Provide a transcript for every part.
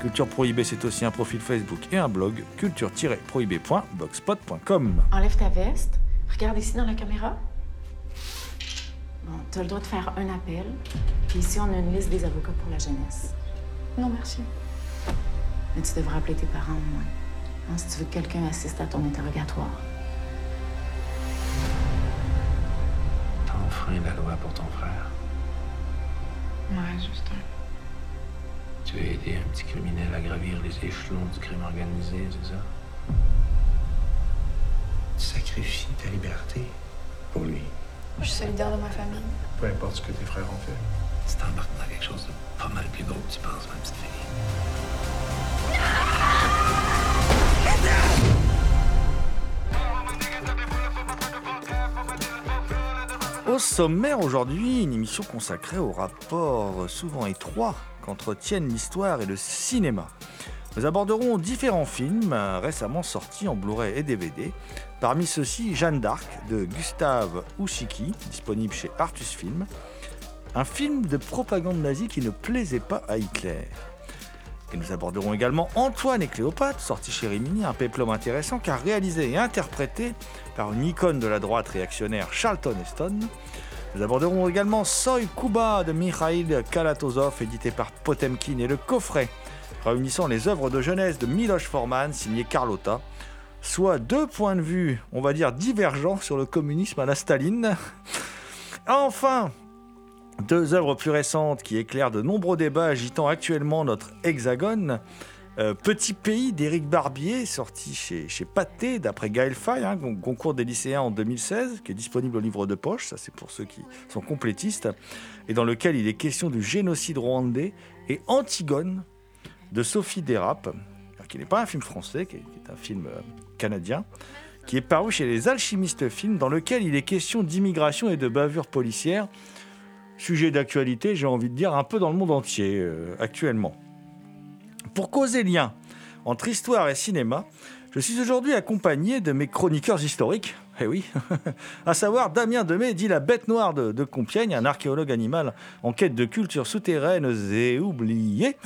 Culture Prohibée, c'est aussi un profil Facebook et un blog, culture-prohibée.blogspot.com. Enlève ta veste. Regarde ici dans la caméra. Bon, tu as le droit de faire un appel. Puis ici, on a une liste des avocats pour la jeunesse. Non, merci. Mais tu devrais appeler tes parents au moins. Hein, si tu veux que quelqu'un assiste à ton interrogatoire. T'as enfreint la loi pour ton frère. Ouais, Justin. Tu as aidé un petit criminel à gravir les échelons du crime organisé, c'est ça? Tu sacrifies ta liberté pour lui. Je suis solidaire de ma famille. Peu importe ce que tes frères ont fait. Tu t'embarques dans quelque chose de pas mal plus gros que tu penses, ma petite fille. Au sommaire aujourd'hui, une émission consacrée au rapport souvent étroit qu'entretiennent l'histoire et le cinéma. Nous aborderons différents films euh, récemment sortis en Blu-ray et DVD. Parmi ceux-ci, Jeanne d'Arc de Gustave Ouchiki, disponible chez Artus Film. Un film de propagande nazie qui ne plaisait pas à Hitler. Et nous aborderons également Antoine et Cléopâtre, sorti chez Rimini, un péplum intéressant car réalisé et interprété par une icône de la droite réactionnaire Charlton Heston. Nous aborderons également Soy Kuba de Mikhail Kalatozov, édité par Potemkin, et le coffret réunissant les œuvres de jeunesse de Miloš Forman, signé Carlotta, soit deux points de vue, on va dire, divergents sur le communisme à la Staline. Enfin, deux œuvres plus récentes qui éclairent de nombreux débats agitant actuellement notre hexagone. Euh, Petit pays d'Éric Barbier, sorti chez, chez Pathé, d'après Gaël Faye, hein, con- concours des lycéens en 2016, qui est disponible au livre de poche, ça c'est pour ceux qui sont complétistes, et dans lequel il est question du génocide rwandais, et Antigone, de Sophie Dérap, qui n'est pas un film français, qui est, qui est un film euh, canadien, qui est paru chez les Alchimistes Films, dans lequel il est question d'immigration et de bavure policière, sujet d'actualité, j'ai envie de dire, un peu dans le monde entier euh, actuellement. Pour causer lien entre histoire et cinéma, je suis aujourd'hui accompagné de mes chroniqueurs historiques, eh oui, à savoir Damien Demet, dit la bête noire de, de Compiègne, un archéologue animal en quête de cultures souterraines et oubliées.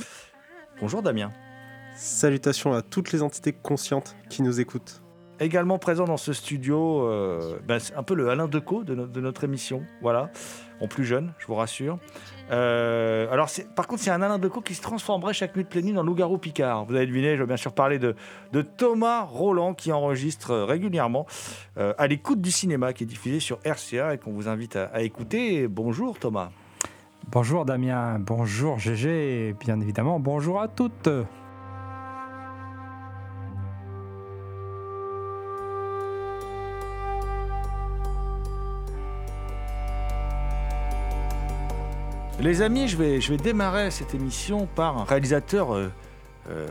Bonjour Damien. Salutations à toutes les entités conscientes qui nous écoutent. Également présent dans ce studio, euh, ben, c'est un peu le Alain Decaux de, no- de notre émission, voilà, en plus jeune, je vous rassure. Euh, alors, par contre, c'est un Alain Decaux qui se transformerait chaque nuit de pleine nuit en loup-garou Picard. Vous avez deviné, je veux bien sûr parler de, Thomas Roland qui enregistre euh, régulièrement à l'écoute du cinéma qui est diffusé sur RCA et qu'on vous invite à, à écouter. Bonjour Thomas. Bonjour Damien, bonjour GG et bien évidemment bonjour à toutes. Les amis, je vais, je vais démarrer cette émission par un réalisateur, euh, euh,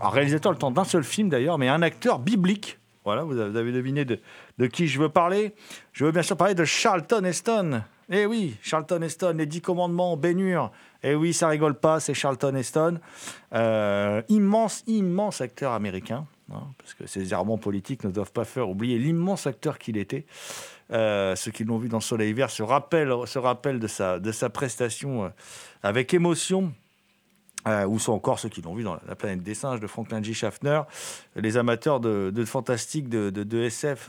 un réalisateur le temps d'un seul film d'ailleurs, mais un acteur biblique. Voilà, vous avez, deviné de, de qui je veux parler. Je veux bien sûr parler de Charlton Heston. Eh oui, Charlton Heston, les dix commandements, Bénur. Eh oui, ça rigole pas, c'est Charlton Heston. Euh, immense, immense acteur américain. hein, parce que ces errements politiques ne doivent pas faire oublier l'immense acteur qu'il était. Euh, ceux qui l'ont vu dans Soleil Vert se rappellent, se rappellent de, sa, de sa prestation euh, avec émotion Euh, ou sont encore ceux qui l'ont vu dans La planète des singes de Franklin G. Schaffner. Les amateurs de, de fantastique, de, de- SF,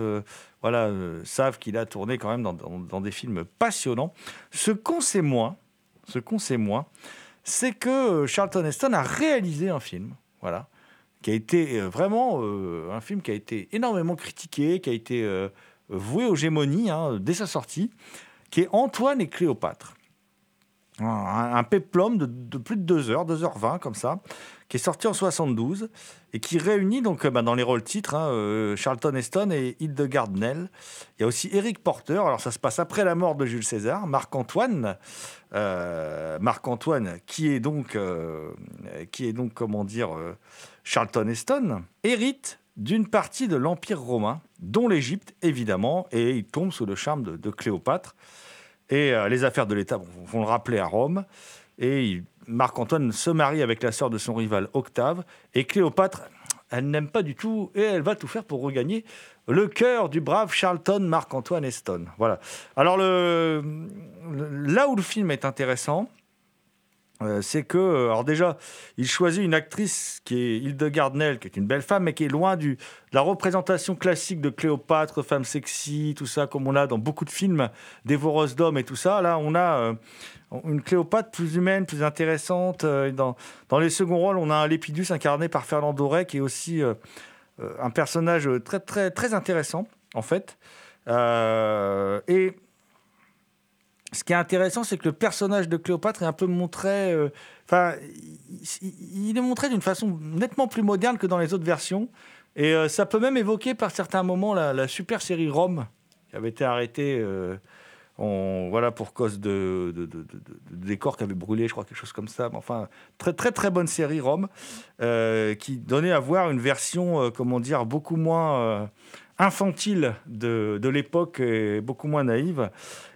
voilà, savent qu'il a tourné quand même dans, dans- dans des films passionnants. Ce qu'on sait moins, ce qu'on sait moins, c'est que Charlton Heston a réalisé un film, voilà, qui a été vraiment un film qui a été énormément critiqué, qui a été voué aux gémonies hein, dès sa sortie, qui est Antoine et Cléopâtre. Un, péplum de, plus de 2 heures, 2h20 comme ça, qui est sorti en 72 et qui réunit donc euh, bah, dans les rôles titres hein, euh, Charlton Heston et Hildegard Nell. Il y a aussi Eric Porter, alors ça se passe après la mort de Jules César, Marc-Antoine, euh, Marc-Antoine qui est donc, qui est donc comment dire, Charlton Heston, hérite d'une partie de l'Empire romain, dont l'Égypte évidemment, et il tombe sous le charme de, Cléopâtre. Et euh, les affaires de l'État vont, le rappeler à Rome. Et Marc-Antoine se marie avec la sœur de son rival Octave. Et Cléopâtre, elle n'aime pas du tout. Et elle va tout faire pour regagner le cœur du brave Charlton Marc-Antoine Eston. Voilà. Alors, là où le film est intéressant, euh, c'est que, euh, alors déjà, il choisit une actrice qui est Hildegard Nell, qui est une belle femme, mais qui est loin du, de la représentation classique de Cléopâtre, femme sexy, tout ça, comme on a dans beaucoup de films, dévoreuse d'hommes et tout ça. Là, on a euh, une Cléopâtre plus humaine, plus intéressante. Dans, les seconds rôles, on a un Lépidus incarné par Fernand Doré, qui est aussi un personnage très, très, très intéressant, en fait. Et ce qui est intéressant, c'est que le personnage de Cléopâtre est un peu montré. euh, Enfin, il, est montré d'une façon nettement plus moderne que dans les autres versions. Et euh, ça peut même évoquer par certains moments la, super série Rome, qui avait été arrêtée euh, voilà, pour cause de, de, décors qui avaient brûlé, je crois, quelque chose comme ça. Mais enfin, très, très, très bonne série Rome, euh, qui donnait à voir une version, comment dire, beaucoup moins infantile de, de l'époque et beaucoup moins naïve.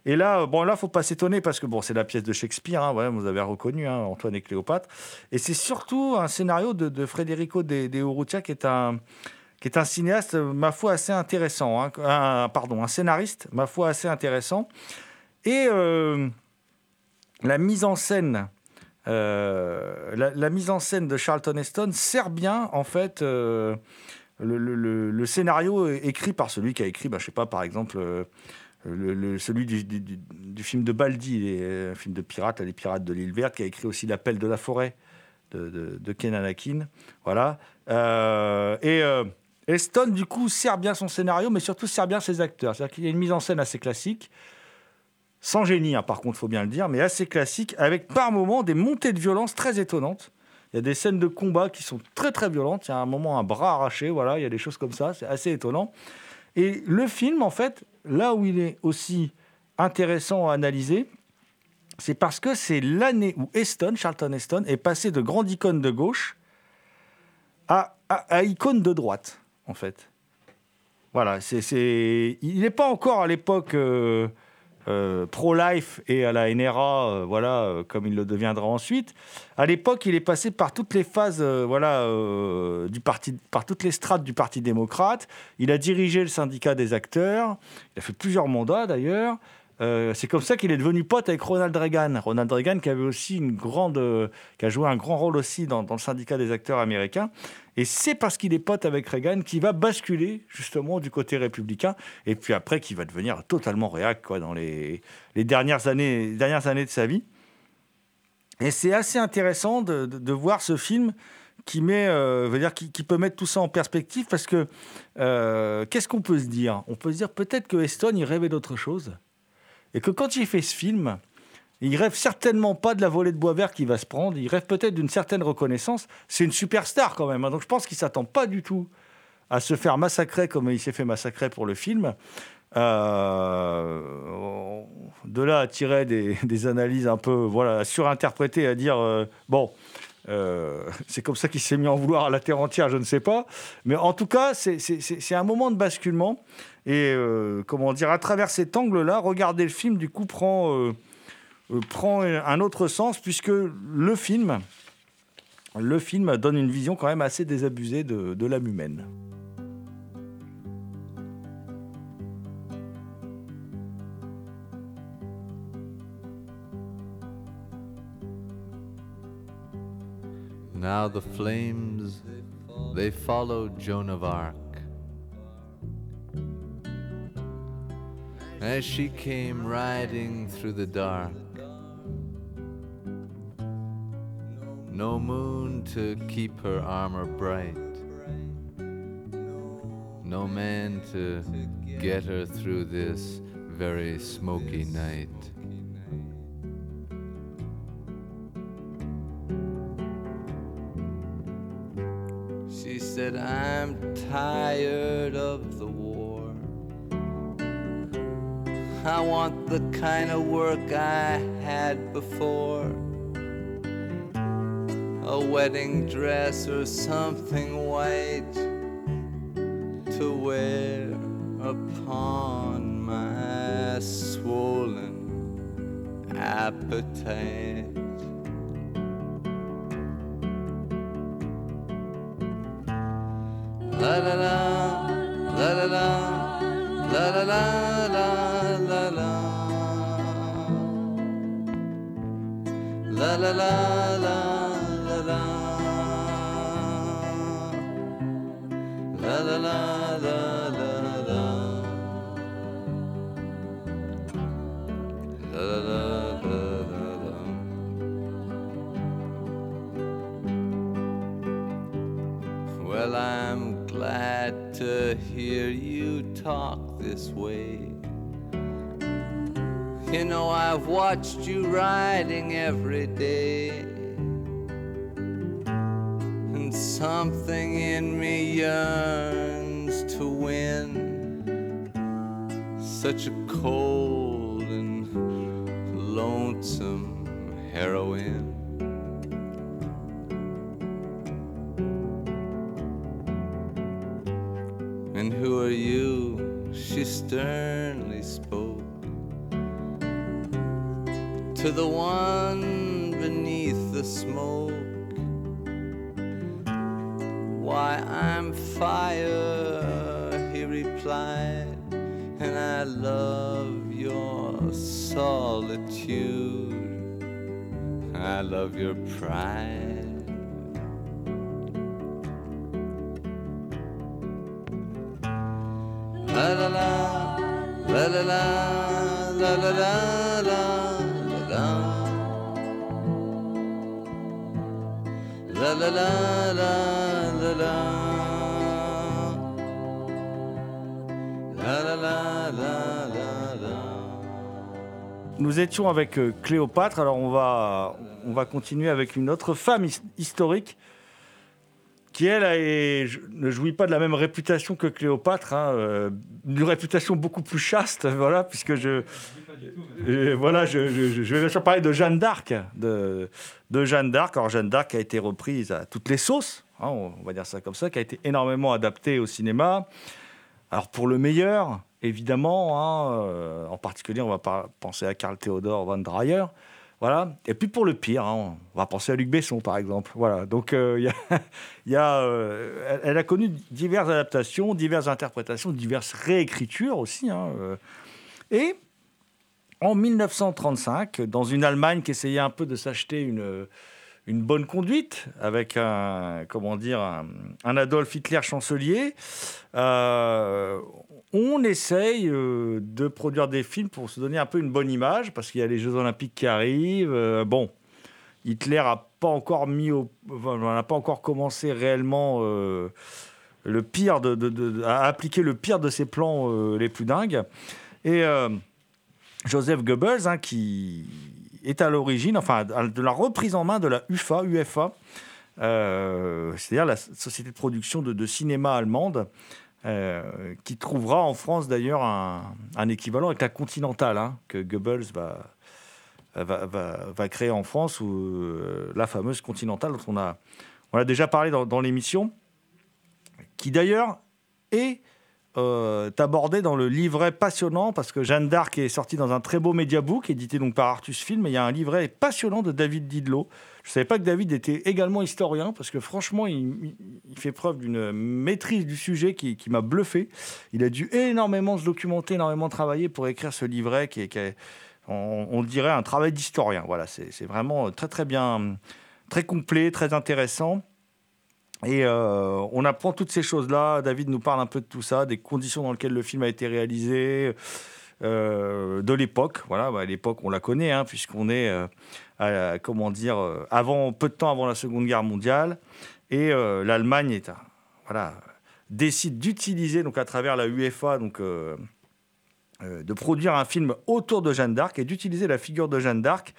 Et là, bon, là, faut pas s'étonner parce que bon, c'est la pièce de Shakespeare, hein, voilà, vous avez reconnu hein, Antoine et Cléopâtre. Et c'est surtout un scénario de, de Federico de, de qui est un qui est un cinéaste, ma foi, assez intéressant. hein, un- pardon, un scénariste, ma foi, assez intéressant. Et euh, la mise en scène, euh, la mise en scène de Charlton Heston sert bien, en fait, euh, le, scénario écrit par celui qui a écrit, bah, je sais pas, par exemple, euh, celui du, film de Baldi, les- un film de pirates, Les Pirates de l'île verte, qui a écrit aussi L'appel de la forêt de, de, Ken Anakin. Voilà. Euh, et euh, Heston, du coup, sert bien son scénario, mais surtout sert bien ses acteurs. C'est-à-dire qu'il y a une mise en scène assez classique, sans génie, hein, par contre, faut bien le dire, mais assez classique, avec par moments des montées de violence très étonnantes. Il y a des scènes de combat qui sont très très violentes. Il y a un moment un bras arraché, voilà, il y a des choses comme ça, c'est assez étonnant. Et le film, en fait, là où il est aussi intéressant à analyser, c'est parce que c'est l'année où Heston, Charlton Heston, est passé de grande icône de gauche à, icône de droite, en fait. Voilà, c'est... il n'est pas encore à l'époque euh, euh, pro-life et à la NRA, euh, voilà, euh, comme il le deviendra ensuite. À l'époque, il est passé par toutes les phases, voilà, du parti, par toutes les strates du Parti démocrate. Il a dirigé le syndicat des acteurs. Il a fait plusieurs mandats d'ailleurs. Euh, c'est comme ça qu'il est devenu pote avec Ronald Reagan. Ronald Reagan qui avait aussi une grande, euh, qui a joué un grand rôle aussi dans, le syndicat des acteurs américains. Et c'est parce qu'il est pote avec Reagan qu'il va basculer justement du côté républicain. Et puis après, qu'il va devenir totalement réac quoi, dans les, dernières, années, dernières années de sa vie. Et c'est assez intéressant de, voir ce film qui met, euh, veut dire, qui, peut mettre tout ça en perspective parce que qu'est-ce qu'on peut se dire? On peut se dire peut-être que Heston il rêvait d'autre chose et que quand il fait ce film, il rêve certainement pas de la volée de bois vert qu'il va se prendre. Il rêve peut-être d'une certaine reconnaissance. C'est une superstar quand même, hein, donc je pense qu'il s'attend pas du tout à se faire massacrer comme il s'est fait massacrer pour le film. Euh, de là à tirer des, des analyses un peu voilà, surinterprétées, à dire euh, bon, euh, c'est comme ça qu'il s'est mis en vouloir à la terre entière, je ne sais pas. Mais en tout cas, c'est- un moment de basculement. Et euh, comment dire, à travers cet angle-là, regarder le film, du coup, prend, euh, prend un autre sens, puisque le film, le film donne une vision quand même assez désabusée de l'âme humaine. Now the flames, they followed Joan of Arc. As she came riding through the dark, no moon to keep her armor bright, no man to get her through this very smoky night. Said, I'm tired of the war. I want the kind of work I had before. A wedding dress or something white to wear upon my swollen appetite. La la, la I've watched you riding every day. And something in me yearns to win such a cold and lonesome heroine. Nous étions avec euh, Cléopâtre, alors on va, on va continuer avec une autre femme his- historique qui, elle, a- est- je- ne jouit pas de la même réputation que Cléopâtre, hein, euh, une réputation beaucoup plus chaste, voilà, puisque je... euh, voilà, je, je- je vais bien sûr parler de Jeanne d'Arc, de, de Jeanne d'Arc. Alors Jeanne d'Arc a été reprise à toutes les sauces, hein, on va dire ça comme ça, qui a été énormément adaptée au cinéma. Alors pour le meilleur, évidemment, hein, euh, en particulier, on va penser à Karl Theodor von Dreyer. Et puis pour le pire, hein, on va penser à Luc Besson, par exemple. Voilà. Donc euh, euh, elle, elle a connu diverses adaptations, diverses interprétations, diverses réécritures aussi. hein, euh. Et en 1935, dans une Allemagne qui essayait un peu de s'acheter une, une bonne conduite avec un, comment dire, un, Adolf Hitler chancelier, euh, on essaye euh, de produire des films pour se donner un peu une bonne image, parce qu'il y a les Jeux Olympiques qui arrivent. euh, bon, Hitler a pas encore mis au, enfin, n'a pas encore commencé réellement le pire de, à appliquer le pire de ses plans les plus dingues. Et Joseph Goebbels, hein, qui est à l'origine, enfin, de la reprise en main de la UFA, UFA, euh, c'est-à-dire la société de production de, cinéma allemande, euh, qui trouvera en France d'ailleurs un, équivalent avec la Continentale, hein, que Goebbels va, va, va- créer en France, ou euh, la fameuse Continentale dont on a, on a déjà parlé dans l'émission, qui d'ailleurs est euh, dans le livret passionnant, parce que Jeanne d'Arc est sortie dans un très beau mediabook, édité donc par Artus Film, et il y a un livret passionnant de David Didlot. Je ne savais pas que David était également historien, parce que franchement, il, fait preuve d'une maîtrise du sujet qui, m'a bluffé. Il a dû énormément se documenter, énormément travailler pour écrire ce livret qui est, on, on dirait un travail d'historien. Voilà, c'est vraiment très très bien, très complet, très intéressant. Et euh, on apprend toutes ces choses-là. David nous parle un peu de tout ça, des conditions dans lesquelles le film a été réalisé, euh, de l'époque. Voilà, bah, l'époque, on la connaît, hein, puisqu'on est, euh, comment dire, avant, peu de temps avant la Seconde Guerre mondiale. Et l'Allemagne voilà, décide d'utiliser, donc à travers la UEFA, donc, de produire un film autour de Jeanne d'Arc et d'utiliser la figure de Jeanne d'Arc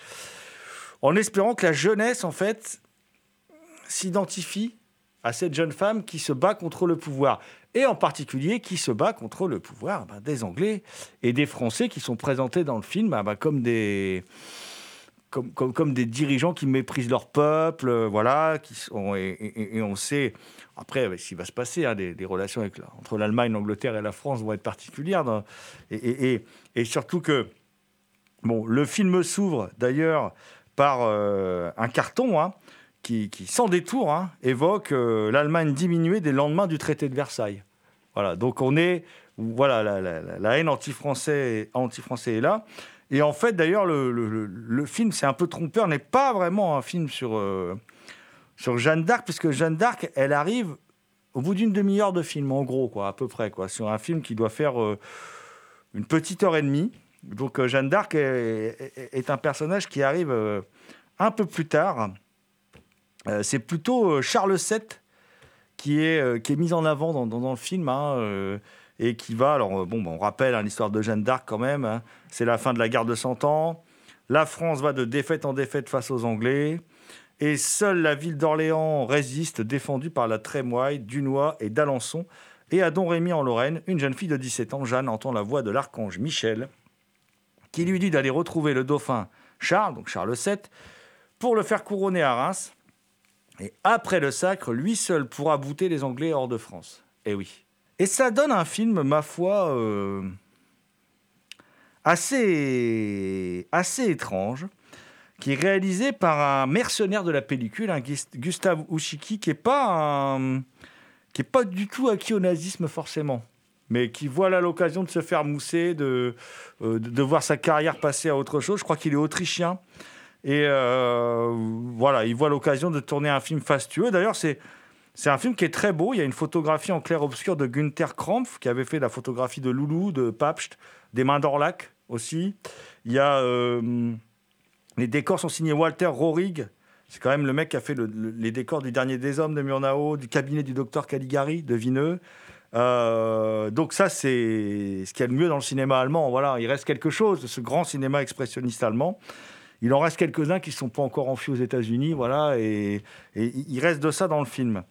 en espérant que la jeunesse, en fait, s'identifie à cette jeune femme qui se bat contre le pouvoir, et en particulier qui se bat contre le pouvoir ben, des Anglais et des Français qui sont présentés dans le film ah ben, comme des... Comme, comme, des dirigeants qui méprisent leur peuple, euh, voilà, qui et, on sait, après, ce qui va se passer, hein, des, relations avec entre l'Allemagne, l'Angleterre et la France vont être particulières, et surtout que, bon, le film s'ouvre d'ailleurs par euh, un carton, hein, qui, sans détour, hein, évoque euh, l'Allemagne diminuée des lendemains du traité de Versailles. Voilà, donc on est, voilà, la, haine anti-français anti-français est là. Et en fait, d'ailleurs, le, film, c'est un peu trompeur, n'est pas vraiment un film sur, euh, sur Jeanne d'Arc, puisque Jeanne d'Arc, elle arrive au bout d'une demi-heure de film, en gros, quoi, à peu près, quoi, sur un film qui doit faire euh, une petite heure et demie. Donc Jeanne d'Arc est, un personnage qui arrive un peu plus tard. Euh, c'est plutôt euh, Charles VII qui est, euh, qui est mis en avant dans, le film hein, et qui va. Alors, bon, bah, on rappelle hein, l'histoire de Jeanne d'Arc quand même. hein. C'est la fin de la guerre de Cent Ans. La France va de défaite en défaite face aux Anglais. Et seule la ville d'Orléans résiste, défendue par la Trémoille, Dunois et d'Alençon. Et à Domrémy en Lorraine, une jeune fille de 17 ans, Jeanne, entend la voix de l'archange Michel, qui lui dit d'aller retrouver le dauphin Charles, donc Charles VII, pour le faire couronner à Reims. Et après le sacre, lui seul pourra bouter les Anglais hors de France. Eh oui. Et ça donne un film, ma foi, euh, assez, assez étrange, qui est réalisé par un mercenaire de la pellicule, Gustave Ushiki, qui est pas est pas du tout acquis au nazisme forcément, mais qui voit là l'occasion de se faire mousser, euh, de, de voir sa carrière passer à autre chose. Je crois qu'il est autrichien. Et euh, voilà, il voit l'occasion de tourner un film fastueux. D'ailleurs, c'est c'est un film qui est très beau. Il y a une photographie en clair-obscur de Günther Krampf, qui avait fait la photographie de Loulou, de Papst, des Mains d'Orlac aussi. Il y a euh, les décors sont signés Walter Rohrig. C'est quand même le mec qui a fait le- le- les décors du Dernier des Hommes de Murnau, du cabinet du docteur Caligari de Vineux. Euh, donc ça, c'est ce qu'il y a de mieux dans le cinéma allemand. Voilà, il reste quelque chose de ce grand cinéma expressionniste allemand. Il en reste quelques-uns qui ne sont pas encore enfuis aux États-Unis, voilà, et, il reste de ça dans le film.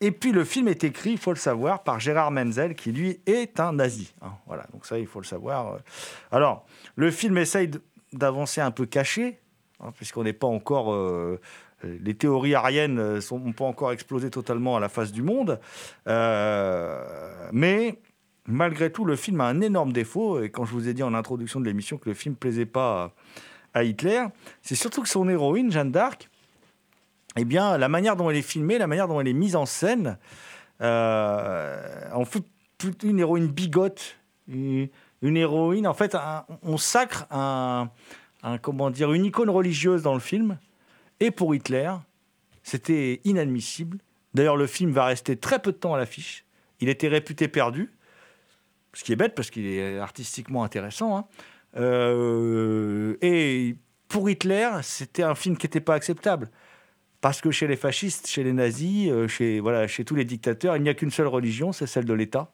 Et puis le film est écrit, il faut le savoir, par Gérard Menzel, qui lui est un nazi. hein. voilà, donc ça, il faut le savoir. Alors, le film essaye d'avancer un peu caché, hein, puisqu'on n'est pas encore. euh, les théories ariennes n'ont pas encore explosé totalement à la face du monde. Euh, mais malgré tout, le film a un énorme défaut. Et quand je vous ai dit en introduction de l'émission que le film plaisait pas à, Hitler, c'est surtout que son héroïne, Jeanne d'Arc, eh bien, la manière dont elle est filmée, la manière dont elle est mise en scène, euh, en fait une héroïne bigote, une, héroïne. En fait, on sacre un, un- comment dire, une icône religieuse dans le film. Et pour Hitler, c'était inadmissible. D'ailleurs, le film va rester très peu de temps à l'affiche. Il était réputé perdu, ce qui est bête parce qu'il est artistiquement intéressant. hein. Euh, et pour Hitler, c'était un film qui n'était pas acceptable. Parce que chez les fascistes, chez les nazis, euh, chez, voilà, chez tous les dictateurs, il n'y a qu'une seule religion, c'est celle de l'État.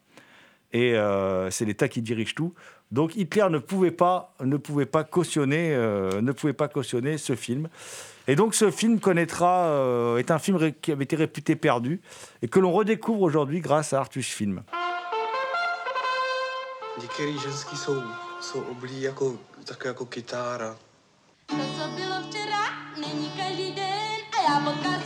Et euh, c'est l'État qui dirige tout. Donc Hitler ne pouvait pas, ne pouvait pas, cautionner, ne pouvait pas cautionner ce film. Et donc ce film connaîtra, est un film qui avait été réputé perdu et que l'on redécouvre aujourd'hui grâce à Artus Film. Jsou, oblí jako, tak jako kytára. To, co bylo včera, není každý den a já potkal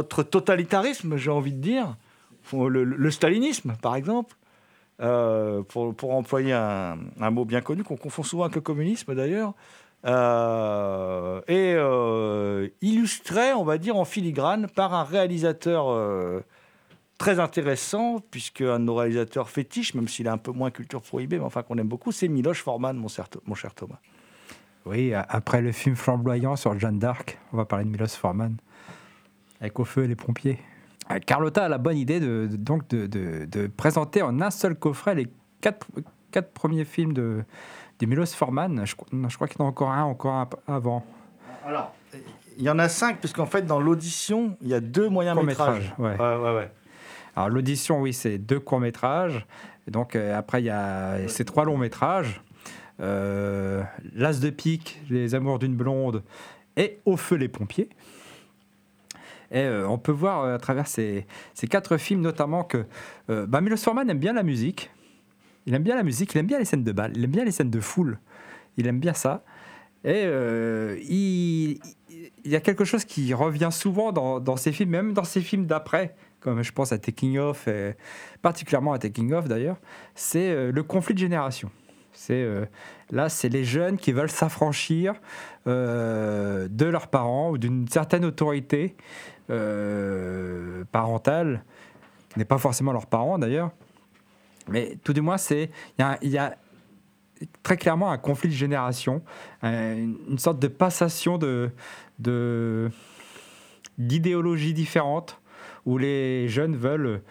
autre totalitarisme, j'ai envie de dire, le, stalinisme, par exemple, euh, pour, employer un, mot bien connu qu'on confond souvent avec le communisme d'ailleurs, euh, et euh, illustré, on va dire, en filigrane par un réalisateur euh, très intéressant, puisque un de nos réalisateurs fétiches, même s'il a un peu moins culture prohibée, mais enfin qu'on aime beaucoup, c'est Miloš Forman, mon, cher- mon cher Thomas. Oui, après le film flamboyant sur Jeanne d'Arc, on va parler de Milos Forman, avec Au feu et les pompiers. Euh, Carlotta a la bonne idée de, de- donc de, de- de présenter en un seul coffret les quatre, quatre premiers films de, de Milos Forman. Je, crois- non, je crois qu'il y en a encore un, encore un avant. Alors, il y en a cinq, puisqu'en fait, dans l'audition, il y a deux moyens métrages. Ouais. ouais, ouais, ouais. Alors l'audition, oui, c'est deux courts métrages. Et donc euh, après, il y a ces trois longs métrages. Euh, L'As de pique, Les Amours d'une blonde et Au feu les pompiers. Et euh, on peut voir euh, à travers ces, quatre films notamment que euh, bah, Milos Forman aime bien la musique. Il aime bien la musique, il aime bien les scènes de bal, il aime bien les scènes de foule. Il aime bien ça. Et il, y a quelque chose qui revient souvent dans, dans ces films, même dans ces films d'après, comme je pense à Taking Off, et particulièrement à Taking Off d'ailleurs, c'est le conflit de génération. Là, c'est les jeunes qui veulent s'affranchir de leurs parents ou d'une certaine autorité euh, parentale, n'est pas forcément leurs parents d'ailleurs, mais tout du moins, c'est il y a- très clairement un conflit de génération, euh, une, sorte de passation de, de d'idéologies différentes où les jeunes veulent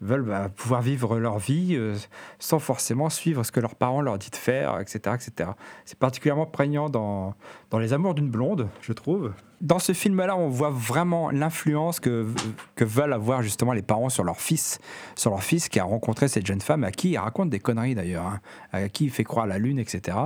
veulent bah, pouvoir vivre leur vie euh, sans forcément suivre ce que leurs parents leur disent de faire, etc. etc. C'est particulièrement prégnant dans, dans Les Amours d'une blonde, je trouve. Dans ce film-là, on voit vraiment l'influence que, que veulent avoir justement les parents sur leur fils, sur leur fils qui a rencontré cette jeune femme à qui il raconte des conneries d'ailleurs, hein, à qui il fait croire la lune, etc.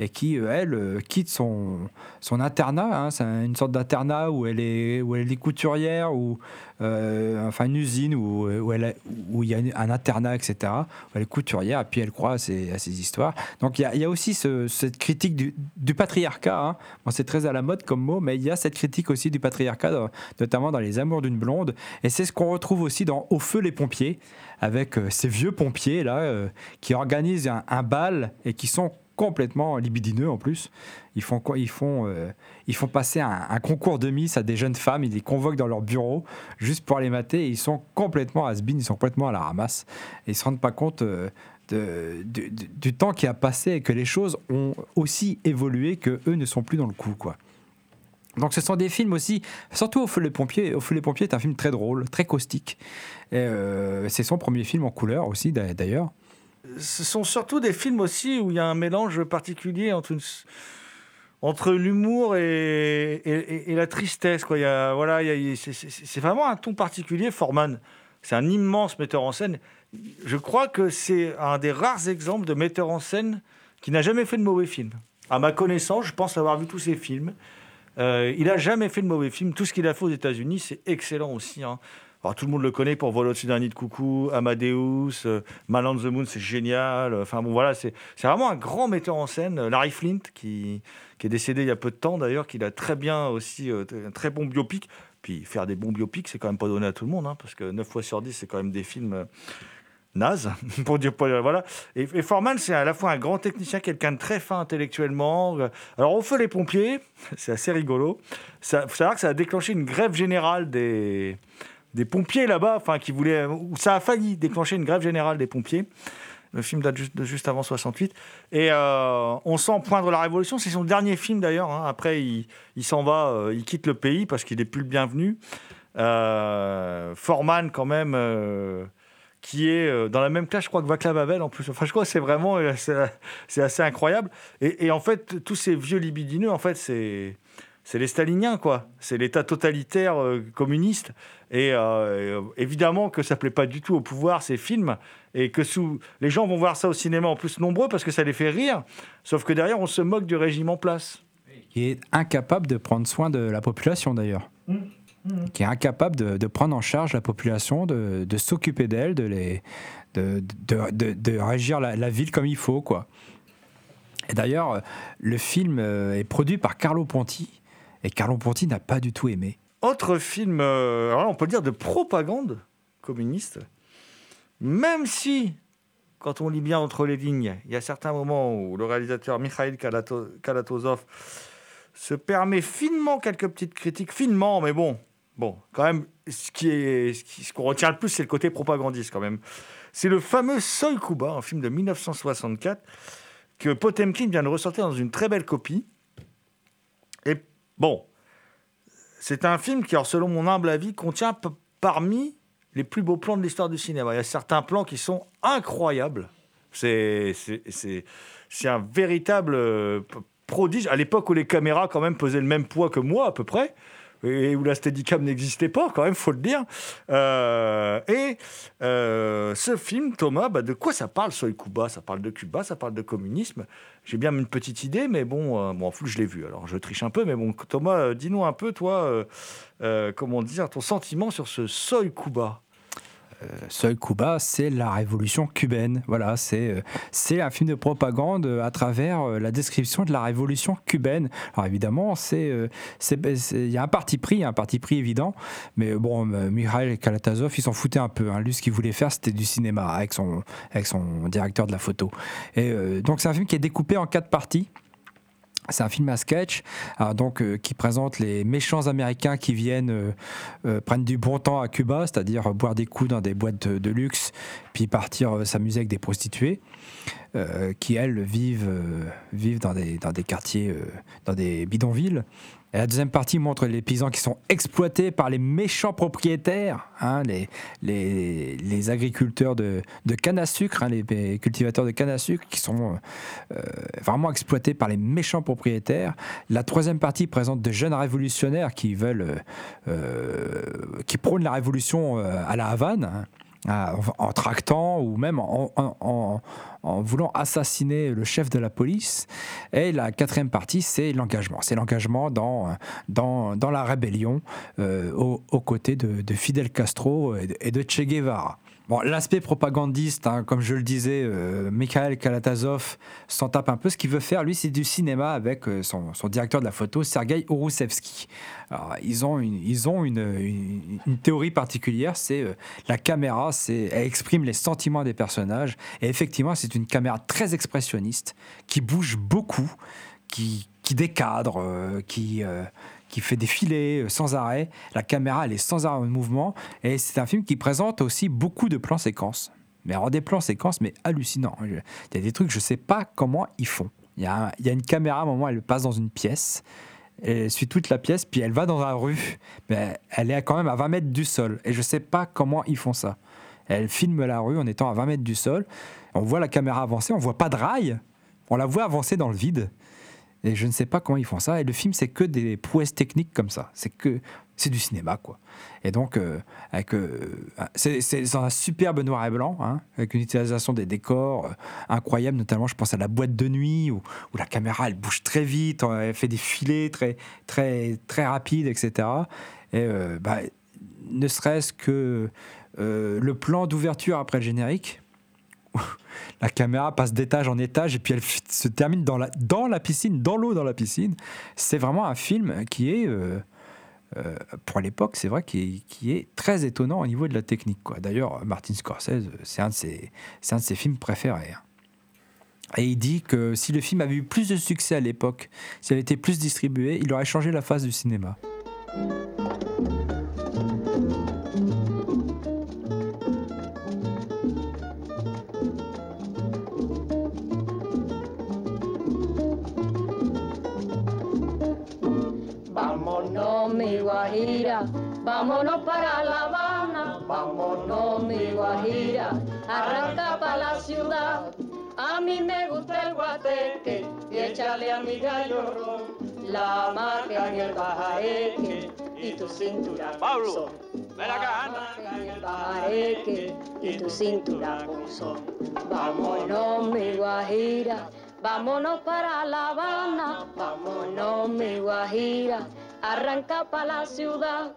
Et qui, euh, elle, euh, quitte son, son internat, hein, c'est une sorte d'internat où elle est, où elle est couturière, ou euh, enfin une usine où, où, il y a un internat, etc. Où elle est couturière, et puis elle croit à ces, histoires. Donc il y a, aussi ce- cette critique du, patriarcat. hein. C'est très à la mode comme mot, mais il y a cette critique aussi du patriarcat, dans- notamment dans Les Amours d'une blonde. Et c'est ce qu'on retrouve aussi dans Au feu les pompiers, avec euh, ces vieux pompiers là euh, qui organisent un, bal et qui sont complètement libidineux en plus. Ils font, quoi? Ils font, euh, ils font passer un, concours de Miss à des jeunes femmes, ils les convoquent dans leur bureau juste pour les mater et ils sont complètement has ils sont complètement à la ramasse. Et ils se rendent pas compte euh, du temps qui a passé et que les choses ont aussi évolué, que eux ne sont plus dans le coup. quoi. Donc ce sont des films aussi, surtout Au feu les pompiers. Au feu les pompiers est un film très drôle, très caustique. Euh, c'est son premier film en couleur aussi d'a- d'ailleurs. Ce sont surtout des films aussi où il y a un mélange particulier entre entre l'humour et, la tristesse. Quoi. Il y a, c'est vraiment un ton particulier. Forman, c'est un immense metteur en scène. Je crois que c'est un des rares exemples de metteur en scène qui n'a jamais fait de mauvais film. À ma connaissance, je pense avoir vu tous ses films. Euh, il a jamais fait de mauvais film. Tout ce qu'il a fait aux États-Unis, c'est excellent aussi. hein. Alors, tout le monde le connaît pour Vol au-dessus d'un de coucou, Amadeus, euh, the Moon, c'est génial. Enfin bon, voilà, c'est vraiment un grand metteur en scène. Euh, Larry Flint, qui, qui est décédé il y a peu de temps d'ailleurs, qu'il a très bien aussi, euh, un très bon biopic. Puis faire des bons biopics, c'est quand même pas donné à tout le monde, hein, parce que 9 fois sur 10, c'est quand même des films nazes, pour dire. Voilà. Et, Forman, c'est à la fois un grand technicien, quelqu'un de très fin intellectuellement. Alors, on fait les pompiers, c'est assez rigolo. Il faut savoir que ça a déclenché une grève générale des, des pompiers là-bas, enfin, qui voulaient. Ça a failli déclencher une grève générale des pompiers. Le film date juste, juste avant 68. Et euh, on sent poindre la révolution. C'est son dernier film d'ailleurs. hein. Après, il, il s'en va, euh, il quitte le pays parce qu'il n'est plus le bienvenu. Euh, Forman, quand même, qui est euh, dans la même classe, je crois que Vaclav Havel en plus. Enfin, je crois que c'est vraiment euh, c'est c'est assez incroyable. Et, et en fait, tous ces vieux libidineux, en fait, c'est c'est les staliniens, quoi. C'est l'État totalitaire euh, communiste. Et euh, évidemment que ça plaît pas du tout au pouvoir, ces films. Et que sous... les gens vont voir ça au cinéma en plus nombreux parce que ça les fait rire. Sauf que derrière, on se moque du régime en place. Qui est incapable de prendre soin de la population d'ailleurs. Qui est incapable de, de prendre en charge la population, de, de s'occuper d'elle, de, les, de, de, de- de régir la, la ville comme il faut. quoi. Et d'ailleurs, le film euh, est produit par Carlo Ponti. Et Carlo Ponti n'a pas du tout aimé. Autre film, euh, alors là, on peut le dire de propagande communiste, même si, quand on lit bien entre les lignes, il y a certains moments où le réalisateur Mikhail Kalato- Kalatozov se permet finement quelques petites critiques, finement, mais bon, bon, quand même, ce qui ce qu'on retient le plus, c'est le côté propagandiste quand même. C'est le fameux Soy Kuba, un film de 1964 que Potemkin vient de ressortir dans une très belle copie. Et bon, c'est un film qui, alors, selon mon humble avis, contient parmi les plus beaux plans de l'histoire du cinéma. Il y a certains plans qui sont incroyables. C'est un véritable euh, prodige. À l'époque où les caméras, quand même, pesaient le même poids que moi, à peu près, et où la Steadicam n'existait pas, quand même, faut le dire. Euh, et euh, ce film, Thomas, bah, de quoi ça parle, Soy Cuba Ça parle de Cuba, ça parle de communisme. J'ai bien une petite idée, mais bon, euh, bon en plus, je l'ai vu, alors je triche un peu, mais bon, Thomas, dis-nous un peu, toi, comment dire, ton sentiment sur ce Soy Cuba Soy Cuba, c'est la révolution cubaine. Voilà, c'est euh, un film de propagande euh, à travers euh, la description de la révolution cubaine. Alors évidemment, euh, c'est- il y a un parti pris, un parti pris évident, mais bon, euh, Mikhail Kalatazov, il s'en foutait un peu. hein. Lui, ce qu'il voulait faire, c'était du cinéma avec son avec son directeur de la photo. Et euh, donc c'est un film qui est découpé en quatre parties. C'est un film à sketch, alors donc euh, qui présente les méchants américains qui viennent euh, euh, prennent du bon temps à Cuba, c'est-à-dire euh, boire des coups dans des boîtes de, luxe, puis partir euh, s'amuser avec des prostituées, euh, qui elles vivent euh, vivent dans des quartiers, euh, dans des bidonvilles. La deuxième partie montre les paysans qui sont exploités par les méchants propriétaires, hein, les, agriculteurs de, canne à sucre, hein, les cultivateurs de canne à sucre qui sont euh, vraiment exploités par les méchants propriétaires. La troisième partie présente de jeunes révolutionnaires qui euh, euh, prônent la révolution euh, à la Havane. hein, en, tractant ou même en, voulant assassiner le chef de la police. Et la quatrième partie, c'est l'engagement. C'est l'engagement dans, dans, dans la rébellion euh, aux, côtés de, de Fidel Castro et de Che Guevara. Bon, l'aspect propagandiste, hein, comme je le disais, euh, Mikhail Kalatazov s'en tape un peu. Ce qu'il veut faire, lui, c'est du cinéma avec euh, son, directeur de la photo, Sergei Ouroussevski. Alors, ils ont une, ils ont une, une- théorie particulière, c'est euh, la caméra, c'est, elle exprime les sentiments des personnages. Et effectivement, c'est une caméra très expressionniste, qui bouge beaucoup, qui, qui décadre, euh, qui, qui fait défiler euh, sans arrêt. La caméra, elle est sans arrêt en mouvement. Et c'est un film qui présente aussi beaucoup de plans séquences. Mais alors des plans séquences, mais hallucinants. Il y a des trucs, je ne sais pas comment ils font. Il y, a, il y a une caméra, à un moment, elle passe dans une pièce. Elle suit toute la pièce, puis elle va dans la rue. Mais elle est quand même à 20 mètres du sol. Et je ne sais pas comment ils font ça. Elle filme la rue en étant à 20 mètres du sol. On voit la caméra avancer, on voit pas de rail. On la voit avancer dans le vide. Et je ne sais pas comment ils font ça. Et le film, c'est que des prouesses techniques comme ça. C'est que c'est du cinéma, quoi. Et donc, euh, avec, euh, c'est un superbe noir et blanc, hein, avec une utilisation des décors euh, incroyable. Notamment, je pense à la boîte de nuit où, la caméra elle bouge très vite, elle fait des filets très très très rapides, etc. Et euh, bah, ne serait-ce que le plan d'ouverture après le générique. La caméra passe d'étage en étage et puis elle se termine dans la, dans la piscine, dans l'eau dans la piscine. C'est vraiment un film qui est, euh, euh, pour l'époque, c'est vrai, qui est, très étonnant au niveau de la technique. D'ailleurs, Martin Scorsese, c'est un, de ses- un de ses films préférés. hein. Et il dit que si le film avait eu plus de succès à l'époque, s'il avait été plus distribué, il aurait changé la face du cinéma. Vámonos para La Habana, vámonos, mi guajira, arranca para la ciudad. A mí me gusta el guateque y échale a mi gallo ron, la marca en el bajareque y tu cintura Pablo, ven acá, anda. en el bajareque y tu cintura son. Vámonos, mi guajira, vámonos para La Habana, vámonos, mi guajira, arranca para la ciudad.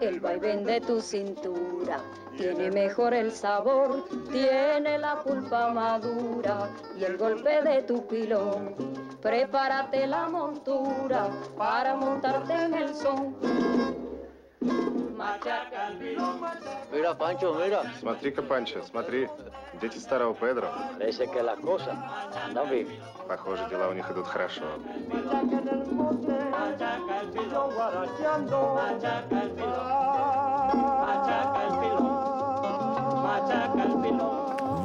El vaivén de tu cintura tiene mejor el sabor, tiene la pulpa madura y el golpe de tu pilón. Prepárate la montura para montarte en el son. Mira, Pancho, mira. Смотри-ка, Панчо, смотри. Дети старого Педро. Похоже, дела у них идут хорошо.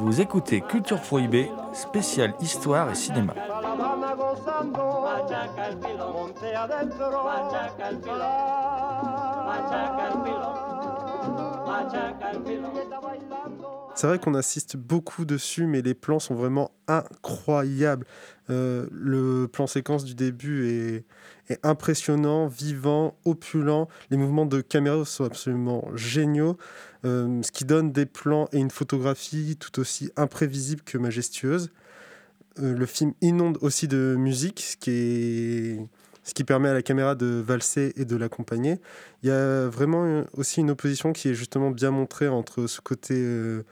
Vous écoutez Culture Prohibée, spéciale histoire et cinéma. C'est vrai qu'on assiste beaucoup dessus, mais les plans sont vraiment incroyables. Euh, le plan séquence du début est, est impressionnant, vivant, opulent. Les mouvements de caméra sont absolument géniaux, euh, ce qui donne des plans et une photographie tout aussi imprévisible que majestueuse. Euh, le film inonde aussi de musique, ce qui, ce qui permet à la caméra de valser et de l'accompagner. Il y a vraiment aussi une opposition qui est justement bien montrée entre ce côté euh,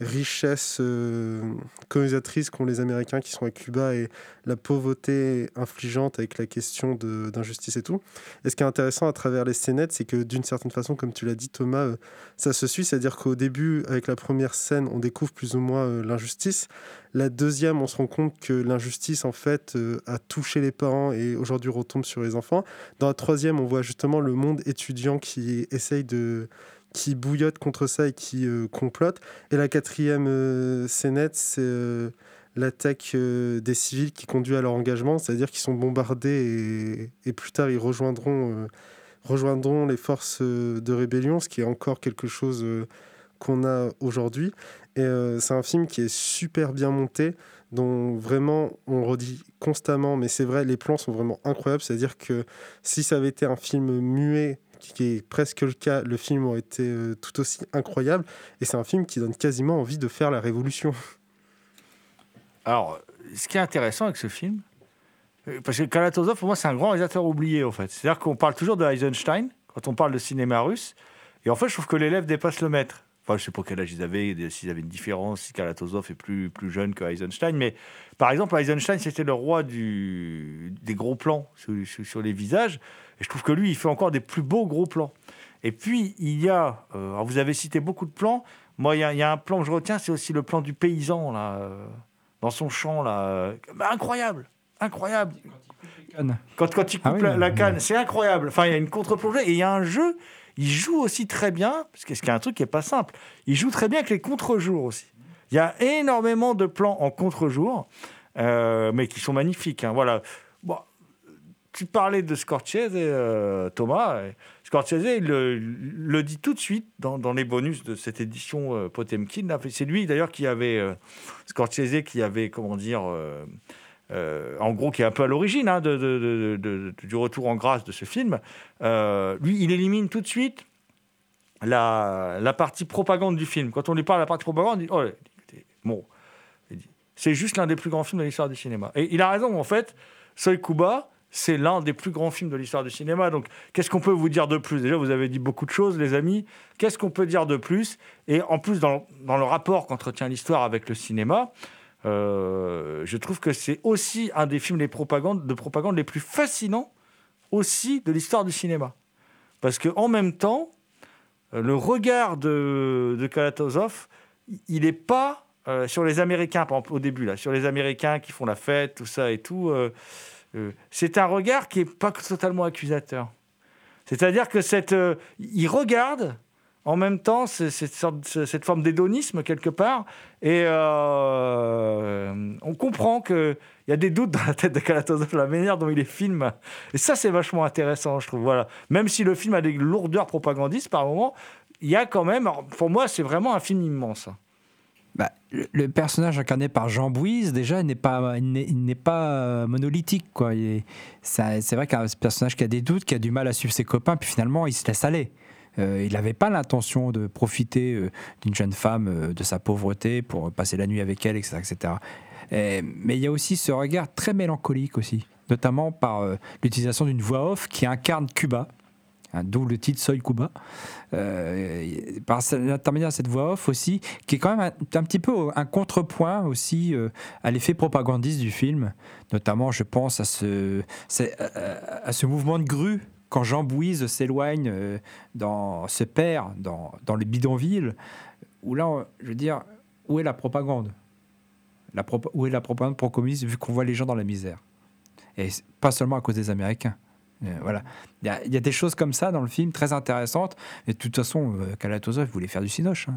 richesse euh, colonisatrice qu'ont les Américains qui sont à Cuba et la pauvreté infligeante avec la question d'injustice et tout. Et ce qui est intéressant à travers les scénettes, c'est que d'une certaine façon, comme tu l'as dit Thomas, euh, ça se suit, c'est-à-dire qu'au début, avec la première scène, on découvre plus ou moins euh, l'injustice. La deuxième, on se rend compte que l'injustice, en fait, euh, a touché les parents et aujourd'hui retombe sur les enfants. Dans la troisième, on voit justement le monde étudiant qui essaye de qui bouillotte contre ça et qui euh, complote. Et la quatrième euh, scénette, c'est euh, l'attaque des civils qui conduit à leur engagement, c'est-à-dire qu'ils sont bombardés et, plus tard ils rejoindront, rejoindront les forces de rébellion, ce qui est encore quelque chose qu'on a aujourd'hui. Et c'est un film qui est super bien monté, dont vraiment on redit constamment, mais c'est vrai, les plans sont vraiment incroyables. C'est-à-dire que si ça avait été un film muet, qui est presque le cas, le film aurait été euh, tout aussi incroyable. Et c'est un film qui donne quasiment envie de faire la révolution. Alors, ce qui est intéressant avec ce film, euh, parce que Kalatozov, pour moi, c'est un grand réalisateur oublié, en fait. C'est-à-dire qu'on parle toujours de Eisenstein quand on parle de cinéma russe. Et en fait, je trouve que l'élève dépasse le maître. Enfin, je sais pas quel âge ils avaient, s'ils avaient une différence, si Kalatozov est plus, plus jeune que Eisenstein. Mais par exemple, Eisenstein, c'était le roi du, des gros plans sur, les visages. Et je trouve que lui, il fait encore des plus beaux gros plans. Et puis, il y a, euh, alors vous avez cité beaucoup de plans. Moi, il y, a- il y a un plan que je retiens, c'est aussi le plan du paysan, là, euh, dans son champ, là. euh, bah, incroyable, incroyable. Quand, quand il coupe Ah oui, la, la mais- canne, c'est incroyable. Enfin, il y a une contre-plongée et il y a un jeu. Il joue aussi très bien, parce que ce qui est un truc qui est pas simple. Il joue très bien avec les contre-jours aussi. Il y a énormément de plans en contre-jour, euh, mais qui sont magnifiques. hein. Voilà. Bon, tu parlais de Scorsese, euh, Thomas. et Scorsese, il le, dit tout de suite dans, les bonus de cette édition euh, Potemkin. C'est lui d'ailleurs qui avait, euh, Scorsese, qui avait, comment dire, euh, en gros, qui est un peu à l'origine hein, du retour en grâce de ce film. Euh, lui, il élimine tout de suite la, partie propagande du film. Quand on lui parle de la partie propagande, il dit, oh, bon, c'est juste l'un des plus grands films de l'histoire du cinéma. Et il a raison, en fait. Soy Kuba, c'est l'un des plus grands films de l'histoire du cinéma. Donc, qu'est-ce qu'on peut vous dire de plus? Déjà, vous avez dit beaucoup de choses, les amis. Qu'est-ce qu'on peut dire de plus? Et en plus, dans le rapport qu'entretient l'histoire avec le cinéma, euh, je trouve que c'est aussi un des films de propagande les plus fascinants aussi de l'histoire du cinéma. Parce qu'en même temps, euh, le regard de, Kalatozov, il n'est pas euh, sur les Américains, au début, là, sur les Américains qui font la fête, tout ça et tout. c'est un regard qui n'est pas totalement accusateur. C'est-à-dire que cette, il regarde en même temps c'est- cette, forme d'hédonisme quelque part, et euh, on comprend qu'il y a des doutes dans la tête de Kalatozov, la manière dont il les filme. Et ça, c'est vachement intéressant, je trouve. Voilà. Même si le film a des lourdeurs propagandistes par moments, il y a quand même, pour moi, c'est vraiment un film immense. Bah, le, personnage incarné par Jean Bouise, déjà, n'est pas, n'est, pas euh, monolithique. Quoi. Est- c'est vrai qu'un personnage qui a des doutes, qui a du mal à suivre ses copains, puis finalement, il se laisse aller. Euh, il n'avait pas l'intention de profiter euh, d'une jeune femme, euh, de sa pauvreté, pour passer la nuit avec elle, etc. etc. Et- mais il y a aussi ce regard très mélancolique aussi, notamment par l'utilisation d'une voix off qui incarne Cuba, hein, d'où le titre Soy Cuba, par l'intermédiaire de cette voix off aussi, qui est quand même un, un petit peu un contrepoint aussi à l'effet propagandiste du film, notamment je pense à ce mouvement de grue quand Jean Bouise s'éloigne, euh, dans, se perd dans, dans le bidonville, où là, je veux dire, où est la propagande? La propa- Où est la propagande pro-communiste vu qu'on voit les gens dans la misère? Et pas seulement à cause des Américains. Euh, voilà. Il y, a, des choses comme ça dans le film, très intéressantes. Et de toute façon, euh, Kalatozov voulait faire du cinoche. hein.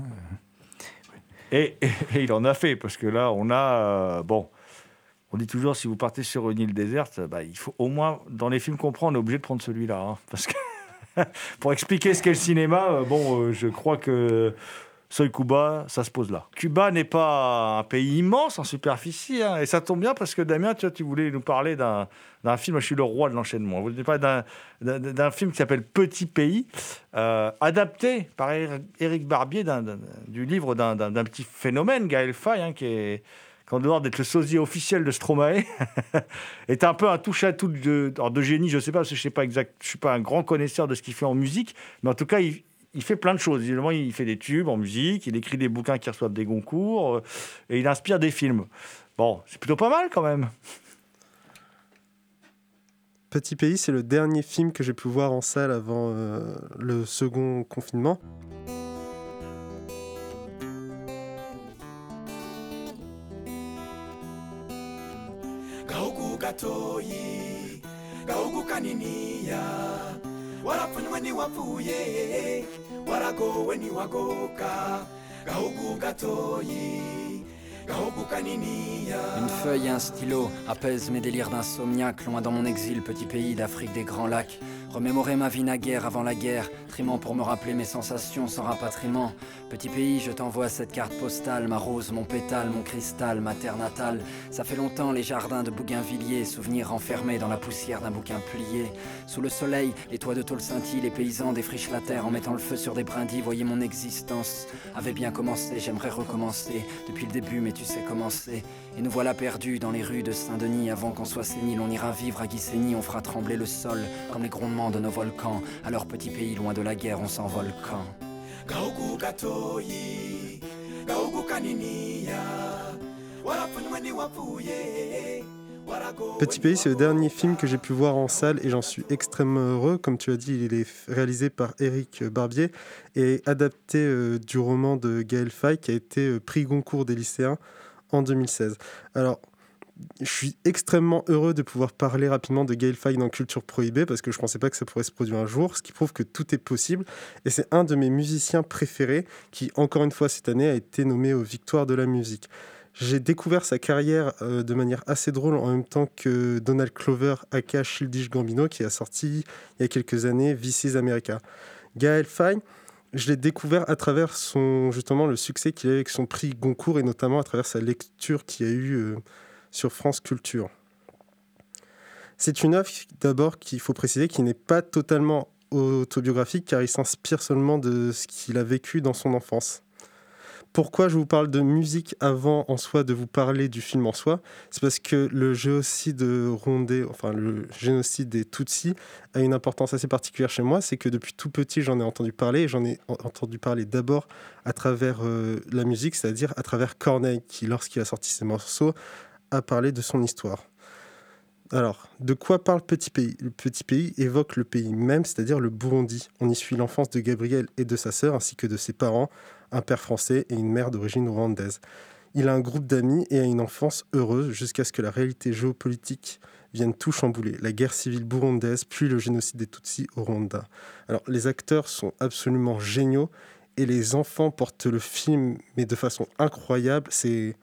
Et, il en a fait, parce que là, on a. bon, on dit toujours, si vous partez sur une île déserte, bah, il faut au moins, dans les films qu'on prend, on est obligé de prendre celui-là. hein, parce que pour expliquer ce qu'est le cinéma, euh, bon, euh, je crois que. Soy Cuba, ça se pose là. Cuba n'est pas un pays immense en superficie, hein, et ça tombe bien parce que Damien, tu, vois, tu voulais nous parler d'un film, je suis le roi de l'enchaînement, vous parler d'un- d'un d'un film qui s'appelle Petit Pays, euh, adapté par Éric- Barbier du livre d'un petit phénomène, Gaël Faye, hein, qui est qu'en dehors d'être le sosie officiel de Stromae, est un peu un touche-à-tout de, de génie, je ne sais pas, parce que je sais pas exact, je suis pas un grand connaisseur de ce qu'il fait en musique, mais en tout cas, il, fait plein de choses. Évidemment, il fait des tubes en musique, il écrit des bouquins qui reçoivent des concours, euh, et il inspire des films. Bon, c'est plutôt pas mal quand même. Petit Pays, c'est le dernier film que j'ai pu voir en salle avant euh, le second confinement. Une feuille et un stylo apaisent mes délires d'insomniaque, loin dans mon exil, petit pays d'Afrique des grands lacs. Remémorer ma vie naguère avant la guerre, trimant pour me rappeler mes sensations sans rapatriement. Petit pays, je t'envoie cette carte postale, ma rose, mon pétale, mon cristal, ma terre natale. Ça fait longtemps les jardins de Bougainvilliers, souvenirs enfermés dans la poussière d'un bouquin plié. Sous le soleil, les toits de tôle scintillent, les paysans défrichent la terre en mettant le feu sur des brindilles. Voyez mon existence avait bien commencé, j'aimerais recommencer depuis le début, mais tu sais comment c'est. Et nous voilà perdus dans les rues de Saint-Denis. Avant qu'on soit sénile, on ira vivre à Guissény, on fera trembler le sol comme les grondements de nos volcans. À leur petit pays, loin de la guerre, on s'envole quand Petit Pays, c'est le dernier film que j'ai pu voir en salle et j'en suis extrêmement heureux. Comme tu as dit, il est réalisé par Éric Barbier et adapté euh, du roman de Gaël Faye qui a été euh, prix Goncourt des lycéens en 2016. Alors, je suis extrêmement heureux de pouvoir parler rapidement de Gaël Faye dans Culture Prohibée parce que je ne pensais pas que ça pourrait se produire un jour, ce qui prouve que tout est possible. Et c'est un de mes musiciens préférés qui, encore une fois cette année, a été nommé aux Victoires de la musique. J'ai découvert sa carrière euh, de manière assez drôle en même temps que Donald Clover, aka Childish Gambino, qui a sorti il y a quelques années Vices America. Gaël Faye, je l'ai découvert à travers son, justement le succès qu'il a avec son prix Goncourt et notamment à travers sa lecture qu'il a eu euh, sur France Culture. C'est une œuvre d'abord qu'il faut préciser qui n'est pas totalement autobiographique car il s'inspire seulement de ce qu'il a vécu dans son enfance. Pourquoi je vous parle de musique avant en soi de vous parler du film en soi C'est parce que le génocide rwandais, enfin le génocide des Tutsis, a une importance assez particulière chez moi. C'est que depuis tout petit, j'en ai entendu parler. J'en ai en- entendu parler d'abord à travers euh, la musique, c'est-à-dire à travers Corneille, qui, lorsqu'il a sorti ses morceaux, a parlé de son histoire. Alors, de quoi parle Petit Pays? Le Petit Pays évoque le pays même, c'est-à-dire le Burundi. On y suit l'enfance de Gabriel et de sa sœur, ainsi que de ses parents, un père français et une mère d'origine rwandaise. Il a un groupe d'amis et a une enfance heureuse jusqu'à ce que la réalité géopolitique vienne tout chambouler. La guerre civile burundaise, puis le génocide des Tutsis au Rwanda. Alors, les acteurs sont absolument géniaux et les enfants portent le film, mais de façon incroyable. C'est.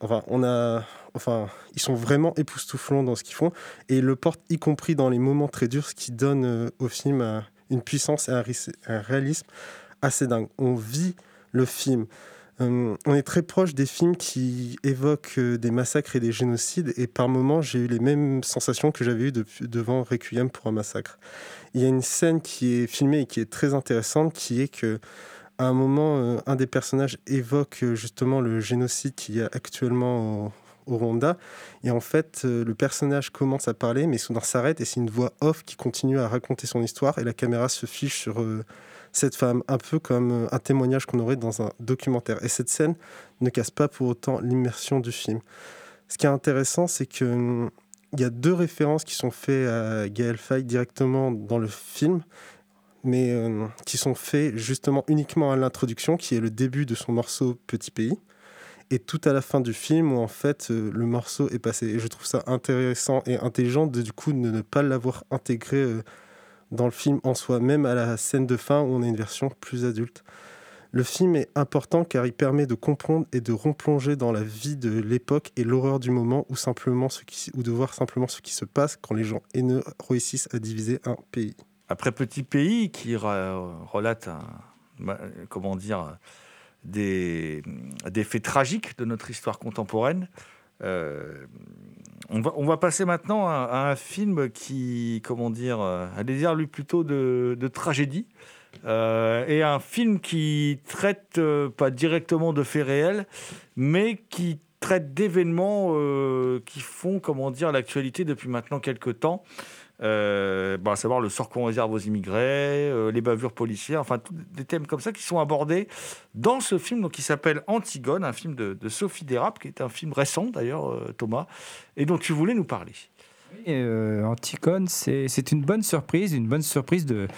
Enfin, on a. Enfin, ils sont vraiment époustouflants dans ce qu'ils font et ils le portent y compris dans les moments très durs, ce qui donne euh, au film euh, une puissance et un, réalisme assez dingue. On vit le film. Euh, on est très proche des films qui évoquent euh, des massacres et des génocides, et par moments, j'ai eu les mêmes sensations que j'avais eues devant Requiem pour un massacre. Il y a une scène qui est filmée et qui est très intéressante, qui est que à un moment, euh, un des personnages évoque justement le génocide qu'il y a actuellement au, Rwanda. Et en fait, le personnage commence à parler, mais soudain s'arrête et c'est une voix off qui continue à raconter son histoire et la caméra se fiche sur cette femme, un peu comme euh, un témoignage qu'on aurait dans un documentaire. Et cette scène ne casse pas pour autant l'immersion du film. Ce qui est intéressant, c'est que il y a deux références qui sont faites à Gaël Faye directement dans le film, mais euh, qui sont faites justement uniquement à l'introduction, qui est le début de son morceau Petit Pays, et tout à la fin du film où en fait euh, le morceau est passé. Et je trouve ça intéressant et intelligent de du coup de ne pas l'avoir intégré dans le film en soi, même à la scène de fin où on a une version plus adulte. Le film est important car il permet de comprendre et de replonger dans la vie de l'époque et l'horreur du moment ou, simplement ce qui, ou de voir simplement ce qui se passe quand les gens haineux réussissent à diviser un pays. Après Petit Pays, qui re- relate, comment dire, des, des faits tragiques de notre histoire contemporaine, euh, on, va, passer maintenant à, un film qui, comment dire, euh, a des airs lui plutôt de, tragédie. euh, et un film qui traite euh, pas directement de faits réels, mais qui traite d'événements qui font, comment dire, l'actualité depuis maintenant quelques temps. Euh, bah, à savoir le sort qu'on réserve aux immigrés, euh, les bavures policières, enfin des thèmes comme ça qui sont abordés dans ce film donc, qui s'appelle Antigone, un film de, de Sophie Dérap, qui est un film récent d'ailleurs, euh, Thomas, et dont tu voulais nous parler. Euh, c'est une bonne surprise, une bonne surprise de,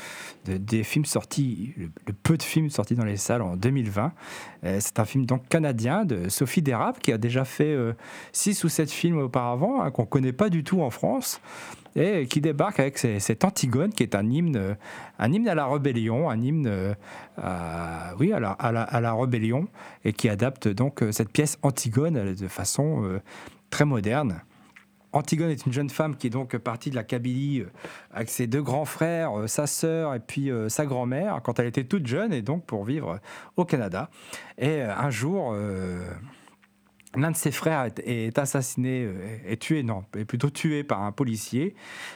de- des films sortis, le, peu de films sortis dans les salles en 2020. Euh, c'est un film donc canadien de Sophie Dérap qui a déjà fait 6 ou 7 films auparavant, hein, qu'on ne connaît pas du tout en France, et qui débarque avec cette Antigone qui est un hymne, euh, un hymne à la rébellion, un hymne euh, à, oui, la, à la- rébellion, et qui adapte donc euh, cette pièce Antigone euh, de façon euh, très moderne. Antigone est une jeune femme qui est donc partie de la Kabylie euh, avec ses deux grands frères, euh, sa sœur et puis euh, sa grand-mère quand elle était toute jeune et donc pour vivre au Canada. Et un jour, l'un de ses frères est, assassiné, est tué, non, est plutôt tué par un policier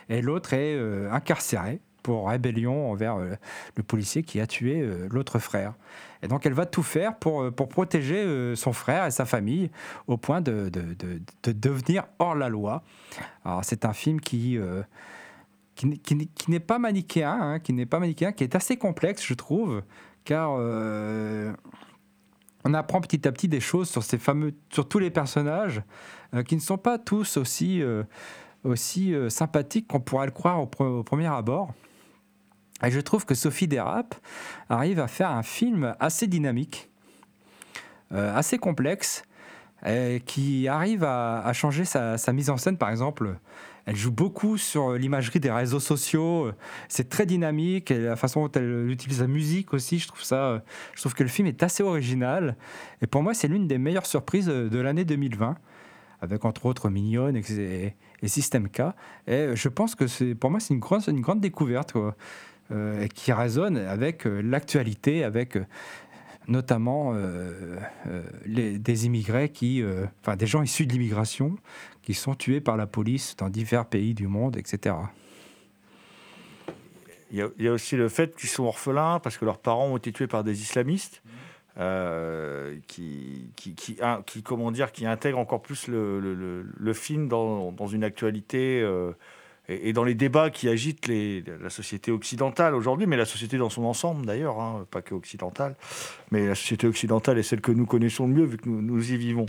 et l'autre est incarcéré pour rébellion envers euh, le policier qui a tué euh, l'autre frère. Et donc elle va tout faire pour, euh, pour protéger son frère et sa famille au point de, de- de- de devenir hors la loi. Alors c'est un film qui, qui, qui n'est- pas manichéen, hein, qui n'est pas manichéen, qui est assez complexe, je trouve, car on apprend petit à petit des choses sur ces fameux, sur tous les personnages qui ne sont pas tous aussi, aussi sympathiques qu'on pourrait le croire au premier abord. Et je trouve que Sophie Dérap arrive à faire un film assez dynamique, euh, assez complexe, qui arrive à, changer sa, mise en scène. Par exemple, elle joue beaucoup sur l'imagerie des réseaux sociaux. C'est très dynamique. Et la façon dont elle utilise la musique aussi, je trouve ça. Je trouve que le film est assez original. Et pour moi, c'est l'une des meilleures surprises de l'année 2020 avec entre autres Mignonne et, et System K. Et je pense que c'est, pour moi, c'est une grande, découverte euh, qui résonne avec euh, l'actualité, avec euh, notamment euh, des immigrés qui, enfin des gens issus de l'immigration qui sont tués par la police dans divers pays du monde, etc. Il y, a, aussi le fait qu'ils sont orphelins parce que leurs parents ont été tués par des islamistes. qui, qui, comment dire, qui intègrent encore plus le, film dans, une actualité et, dans les débats qui agitent la société occidentale aujourd'hui, mais la société dans son ensemble d'ailleurs, hein, pas que occidentale, mais la société occidentale est celle que nous connaissons le mieux vu que nous y vivons.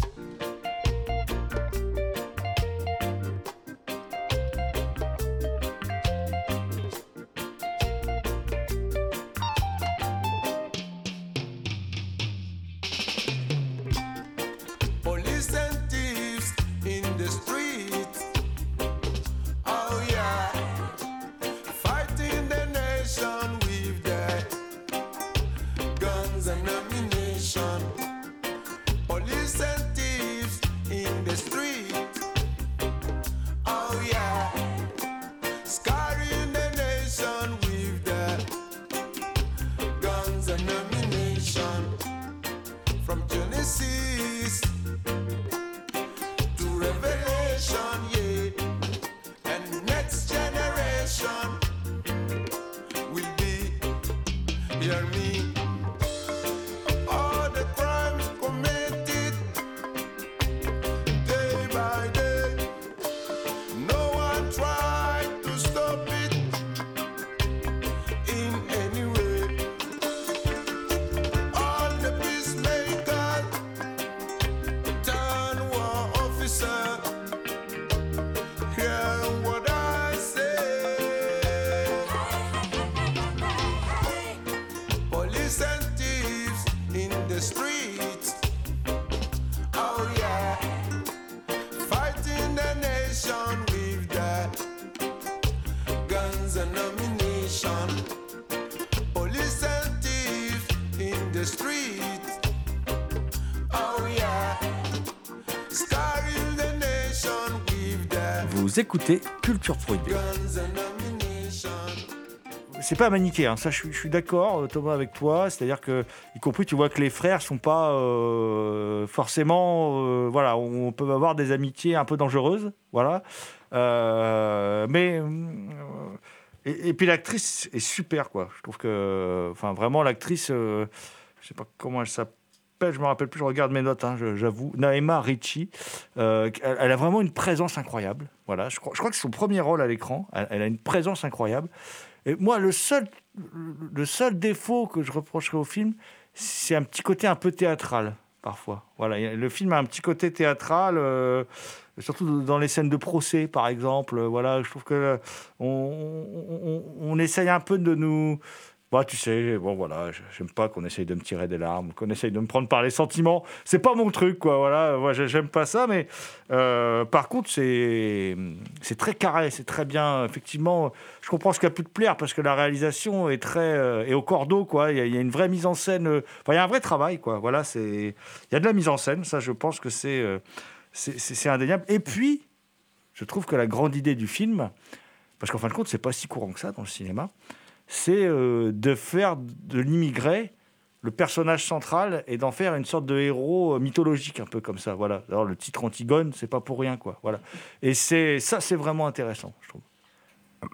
Vous écoutez Culture Prohibée. C'est pas manichéen, ça je suis, d'accord Thomas avec toi, c'est-à-dire que, y compris tu vois que les frères sont pas euh, forcément, euh, voilà, on peut avoir des amitiés un peu dangereuses, voilà, Euh, mais euh, et, puis l'actrice est super quoi, je trouve que, enfin vraiment l'actrice, euh, je sais pas comment elle s'appelle, je me rappelle plus, je regarde mes notes, hein, j'avoue, Naema Ricci, euh, elle, a vraiment une présence incroyable, voilà, je crois, je crois que son premier rôle à l'écran, elle- a une présence incroyable. Et moi, le seul, le seul défaut que je reprocherais au film, c'est un petit côté un peu théâtral, parfois. Voilà, le film a un petit côté théâtral, euh, surtout dans les scènes de procès, par exemple. Voilà, je trouve que euh, on essaye un peu de nous... Bah, tu sais, bon voilà, j'aime pas qu'on essaye de me tirer des larmes, qu'on essaye de me prendre par les sentiments. C'est pas mon truc, quoi. Voilà, moi j'ai- j'aime pas ça, mais euh, par contre c'est très carré, c'est très bien. Effectivement, je comprends ce qui a pu te plaire parce que la réalisation est très euh, est au cordeau, quoi. Il y, a, une vraie mise en scène. euh, il y a un vrai travail, quoi. Voilà, c'est il y a de la mise en scène. Ça, je pense que euh, c'est- c'est indéniable. Et puis, je trouve que la grande idée du film, parce qu'en fin de compte, c'est pas si courant que ça dans le cinéma, c'est euh, de faire de l'immigré le personnage central et d'en faire une sorte de héros euh, mythologique un peu comme ça. Voilà. Alors le titre Antigone, c'est pas pour rien, quoi. Voilà. Et c'est ça, c'est vraiment intéressant, je trouve.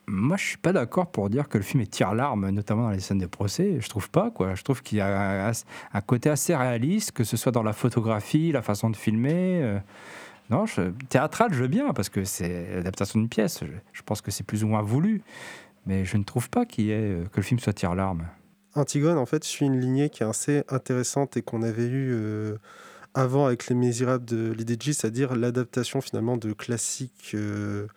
Moi, je suis pas d'accord pour dire que le film est tire-larme, notamment dans les scènes de procès. Je trouve pas, quoi. Je trouve qu'il y a un, côté assez réaliste, que ce soit dans la photographie, la façon de filmer. euh. Non, théâtral, je veux bien, parce que c'est l'adaptation d'une pièce. Je pense que c'est plus ou moins voulu. Mais je ne trouve pas euh, que le film soit tire-larme. Antigone, en fait, suit une lignée qui est assez intéressante et qu'on avait eu euh, avant avec Les Misérables de Lidéji, c'est-à-dire l'adaptation finalement de classiques euh,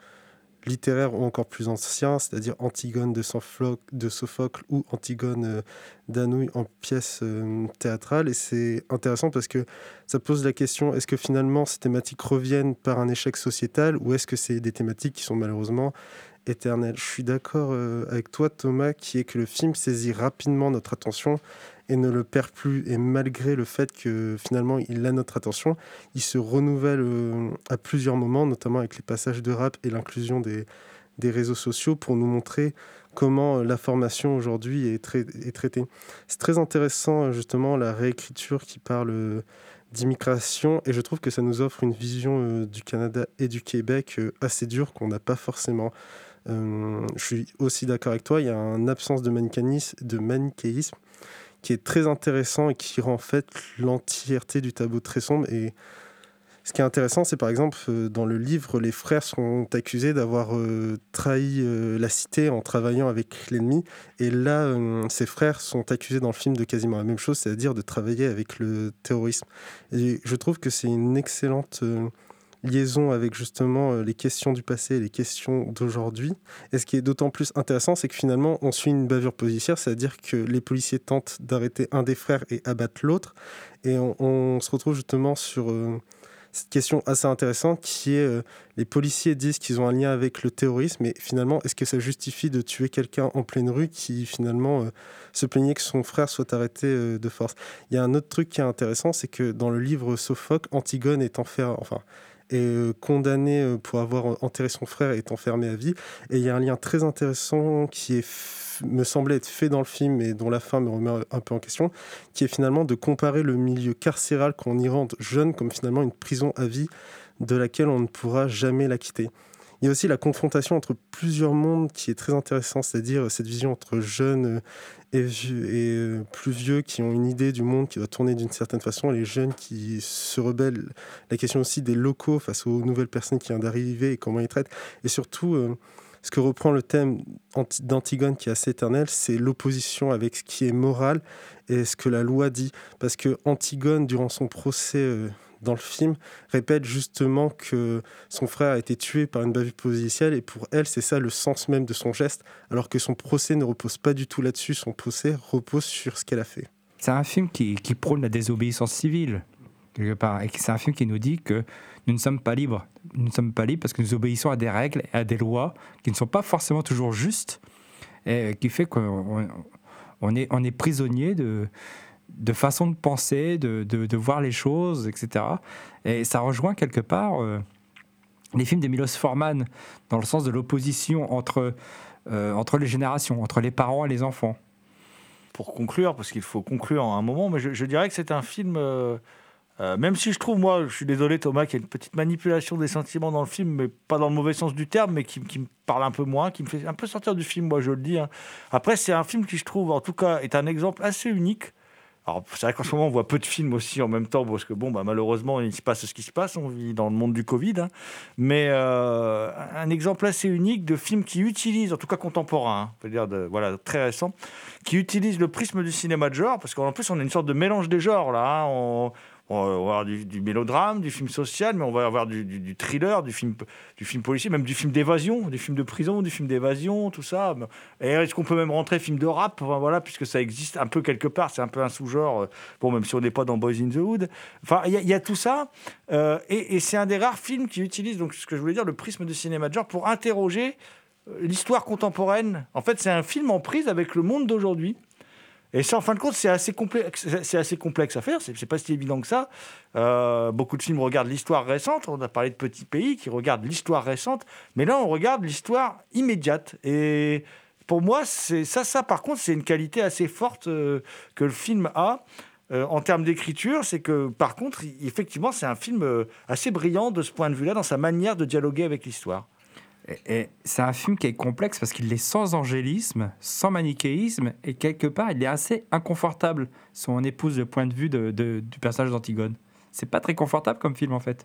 littéraires ou encore plus anciens, c'est-à-dire Antigone de, Sophocle ou Antigone euh, d'Anouilh en pièce euh, théâtrale. Et c'est intéressant parce que ça pose la question est-ce que finalement ces thématiques reviennent par un échec sociétal ou est-ce que c'est des thématiques qui sont malheureusement éternelles Je suis d'accord euh, avec toi, Thomas, qui est que le film saisit rapidement notre attention et ne le perd plus. Et malgré le fait que finalement il a notre attention, il se renouvelle euh, à plusieurs moments, notamment avec les passages de rap et l'inclusion des, des réseaux sociaux pour nous montrer comment euh, l'information aujourd'hui est, trai- est traitée. C'est très intéressant justement la réécriture qui parle d'immigration et je trouve que ça nous offre une vision du Canada et du Québec assez dure qu'on n'a pas forcément. Euh, je suis aussi d'accord avec toi, il y a une absence de manichéisme, de manichéisme qui est très intéressant et qui rend en fait l'entièreté du tableau très sombre. Et ce qui est intéressant, c'est par exemple euh, dans le livre, les frères sont accusés d'avoir euh, trahi la cité en travaillant avec l'ennemi. Et là, ces frères sont accusés dans le film de quasiment la même chose, c'est-à-dire de travailler avec le terrorisme. Et je trouve que c'est une excellente liaison avec justement euh, les questions du passé et les questions d'aujourd'hui. Et ce qui est d'autant plus intéressant, c'est que finalement, on suit une bavure policière, c'est-à-dire que les policiers tentent d'arrêter un des frères et abattent l'autre. Et on, se retrouve justement sur euh, cette question assez intéressante qui est euh, les policiers disent qu'ils ont un lien avec le terrorisme, mais finalement, est-ce que ça justifie de tuer quelqu'un en pleine rue qui finalement se plaignait que son frère soit arrêté de force? Il y a un autre truc qui est intéressant, c'est que dans le livre Sophocle, Antigone est enfermé, enfin, est euh, condamné euh, pour avoir enterré son frère et est enfermé à vie. Et il y a un lien très intéressant qui est, me semblait être fait dans le film et dont la fin me remet un peu en question, qui est finalement de comparer le milieu carcéral qu'en Iran jeune comme finalement une prison à vie de laquelle on ne pourra jamais la quitter. Il y a aussi la confrontation entre plusieurs mondes qui est très intéressant, c'est-à-dire cette vision entre jeunes euh, et, euh, plus vieux qui ont une idée du monde qui doit tourner d'une certaine façon, les jeunes qui se rebellent. La question aussi des locaux face aux nouvelles personnes qui viennent d'arriver et comment ils traitent. Et surtout, euh, ce que reprend le thème anti- d'Antigone qui est assez éternel, c'est l'opposition avec ce qui est moral et ce que la loi dit. Parce que Antigone, durant son procès euh, dans le film, répète justement que son frère a été tué par une bavure policière et pour elle, c'est ça le sens même de son geste, alors que son procès ne repose pas du tout là-dessus, son procès repose sur ce qu'elle a fait. C'est un film qui, prône la désobéissance civile. quelque part. Et c'est un film qui nous dit que nous ne sommes pas libres. Nous ne sommes pas libres parce que nous obéissons à des règles et à des lois qui ne sont pas forcément toujours justes et qui fait qu'on on est, on est prisonnier de, de façon de penser, de, de, de voir les choses, etc. Et ça rejoint quelque part euh, les films de Milos Forman, dans le sens de l'opposition entre, euh, entre les générations, entre les parents et les enfants. Pour conclure, parce qu'il faut conclure en un moment, mais je, dirais que c'est un film, euh, même si je trouve, moi, je suis désolé Thomas, qu'il y a une petite manipulation des sentiments dans le film, mais pas dans le mauvais sens du terme, mais qui, qui me parle un peu moins, qui me fait un peu sortir du film, moi je le dis. hein. Après, c'est un film qui, je trouve, en tout cas, est un exemple assez unique. C'est vrai qu'en ce moment, on voit peu de films aussi en même temps, parce que, bon, bah, malheureusement, il se passe ce qui se passe, on vit dans le monde du Covid. hein. Mais euh, un exemple assez unique de film qui utilise, en tout cas contemporain, hein, peut dire voilà, très récent, qui utilise le prisme du cinéma de genre, parce qu'en plus, on a une sorte de mélange des genres, là. hein. On va avoir du, mélodrame, du film social, mais on va avoir du, thriller, du film, du film policier, même du film d'évasion, du film de prison, du film d'évasion, tout ça. Et est-ce qu'on peut même rentrer film de rap? Voilà, puisque ça existe un peu quelque part, c'est un peu un sous-genre. euh, Bon, même si on n'est pas dans Boys in the Hood. Enfin, il y, a- tout ça. euh, et et c'est un des rares films qui utilise, donc, ce que je voulais dire, le prisme du cinéma de genre pour interroger euh, l'histoire contemporaine. En fait, c'est un film en prise avec le monde d'aujourd'hui. Et ça, en fin de compte, c'est assez complexe, à faire. C'est c'est pas si évident que ça. Euh, beaucoup de films regardent l'histoire récente. On a parlé de petits pays qui regardent l'histoire récente, mais là, on regarde l'histoire immédiate. Et pour moi, ça, ça. Par contre, c'est une qualité assez forte euh, que le film a. euh, en termes d'écriture, c'est que par contre, effectivement, c'est un film assez brillant de ce point de vue-là, dans sa manière de dialoguer avec l'histoire. Et, c'est un film qui est complexe parce qu'il est sans angélisme, sans manichéisme, et quelque part, il est assez inconfortable si on épouse le point de vue du personnage d'Antigone. C'est pas très confortable comme film en fait.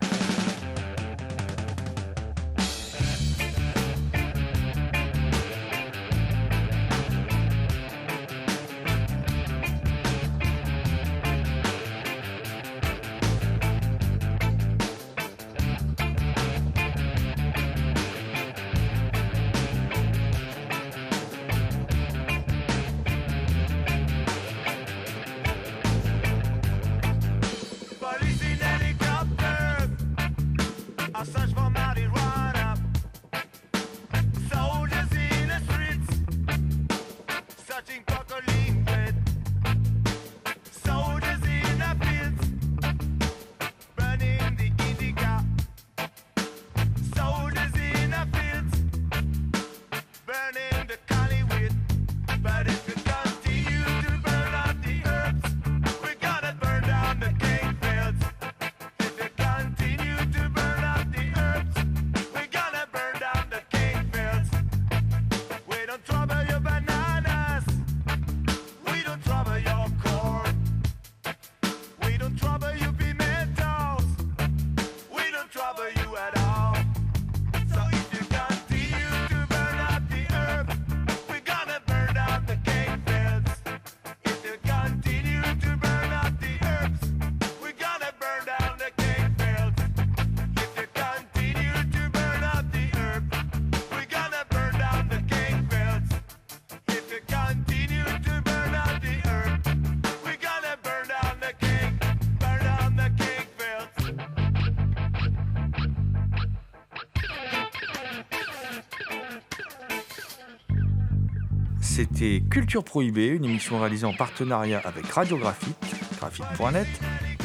C'était Culture Prohibée, une émission réalisée en partenariat avec Radiographique, graphique.net.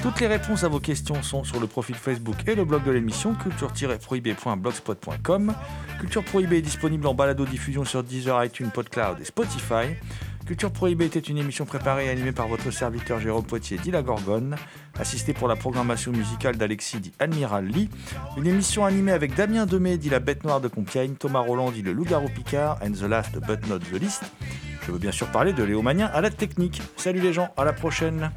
Toutes les réponses à vos questions sont sur le profil Facebook et le blog de l'émission, culture-prohibée.blogspot.com. Culture Prohibée est disponible en balado-diffusion sur Deezer, iTunes, PodCloud et Spotify. Culture Prohibée était une émission préparée et animée par votre serviteur Jérôme Poitier, dit la Gorgone, assisté pour la programmation musicale d'Alexis, dit Admiral Lee. Une émission animée avec Damien Demey, dit la Bête Noire de Compiègne, Thomas Roland, dit le Loup-Garou Picard, and the last but not the least. Je veux bien sûr parler de Léo Magnin à la technique. Salut les gens, à la prochaine.